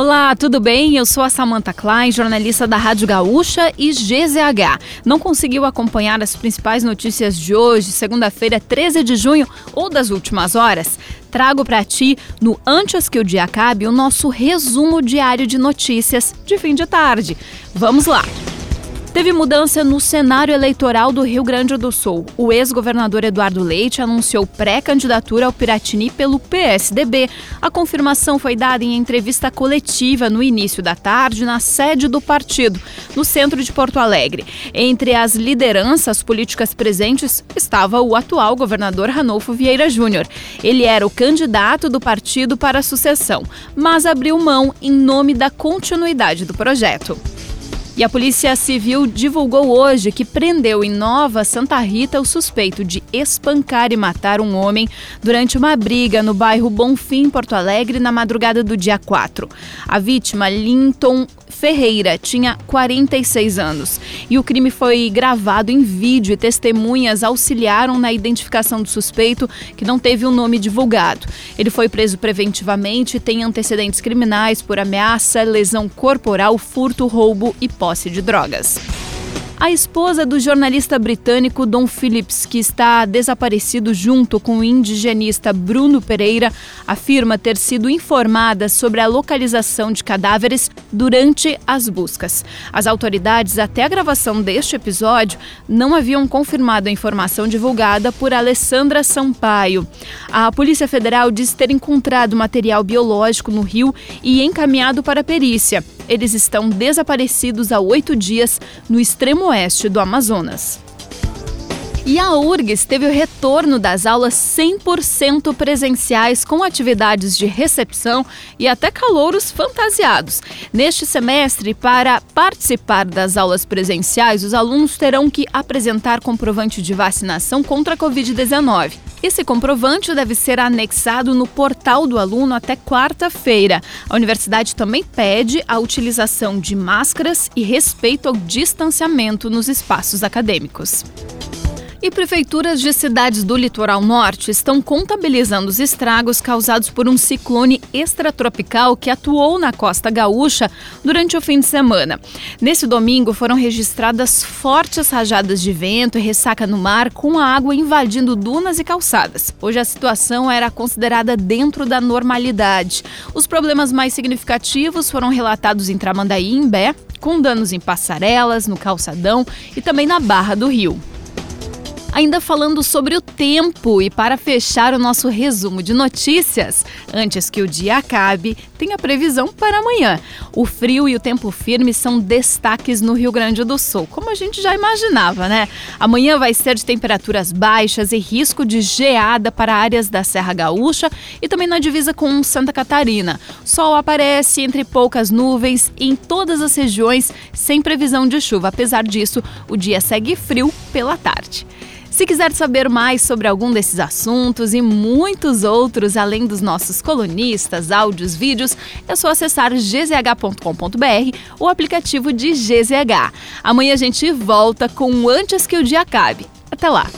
Olá, tudo bem? Eu sou a Samantha Klein, jornalista da Rádio Gaúcha e GZH. Não conseguiu acompanhar as principais notícias de hoje, segunda-feira, 13 de junho ou das últimas horas? Trago para ti, no Antes que o Dia Acabe, o nosso resumo diário de notícias de fim de tarde. Vamos lá! Teve mudança no cenário eleitoral do Rio Grande do Sul. O ex-governador Eduardo Leite anunciou pré-candidatura ao Piratini pelo PSDB. A confirmação foi dada em entrevista coletiva no início da tarde na sede do partido, no centro de Porto Alegre. Entre as lideranças políticas presentes estava o atual governador Ranolfo Vieira Júnior. Ele era o candidato do partido para a sucessão, mas abriu mão em nome da continuidade do projeto. E a Polícia Civil divulgou hoje que prendeu em Nova Santa Rita o suspeito de espancar e matar um homem durante uma briga no bairro Bonfim, Porto Alegre, na madrugada do dia 4. A vítima, Linton Ferreira tinha 46 anos e o crime foi gravado em vídeo e testemunhas auxiliaram na identificação do suspeito, que não teve o um nome divulgado. Ele foi preso preventivamente e tem antecedentes criminais por ameaça, lesão corporal, furto, roubo e posse de drogas. A esposa do jornalista britânico Don Phillips, que está desaparecido junto com o indigenista Bruno Pereira, afirma ter sido informada sobre a localização de cadáveres durante as buscas. As autoridades, até a gravação deste episódio, não haviam confirmado a informação divulgada por Alessandra Sampaio. A Polícia Federal diz ter encontrado material biológico no rio e encaminhado para a perícia. Eles estão desaparecidos há oito dias no extremo oeste do Amazonas. E a URGS teve o retorno das aulas 100% presenciais com atividades de recepção e até calouros fantasiados. Neste semestre, para participar das aulas presenciais, os alunos terão que apresentar comprovante de vacinação contra a Covid-19. Esse comprovante deve ser anexado no portal do aluno até quarta-feira. A universidade também pede a utilização de máscaras e respeito ao distanciamento nos espaços acadêmicos. E prefeituras de cidades do litoral norte estão contabilizando os estragos causados por um ciclone extratropical que atuou na costa gaúcha durante o fim de semana. Nesse domingo foram registradas fortes rajadas de vento e ressaca no mar, com a água invadindo dunas e calçadas. Hoje a situação era considerada dentro da normalidade. Os problemas mais significativos foram relatados em Tramandaí e Imbé, com danos em passarelas, no calçadão e também na Barra do Rio. Ainda falando sobre o tempo e para fechar o nosso resumo de notícias, antes que o dia acabe, tem a previsão para amanhã. O frio e o tempo firme são destaques no Rio Grande do Sul, como a gente já imaginava, né? Amanhã vai ser de temperaturas baixas e risco de geada para áreas da Serra Gaúcha e também na divisa com Santa Catarina. Sol aparece entre poucas nuvens em todas as regiões, sem previsão de chuva. Apesar disso, o dia segue frio pela tarde. Se quiser saber mais sobre algum desses assuntos e muitos outros, além dos nossos colunistas, áudios, vídeos, é só acessar gzh.com.br ou aplicativo de GZH. Amanhã a gente volta com Antes que o Dia Acabe. Até lá!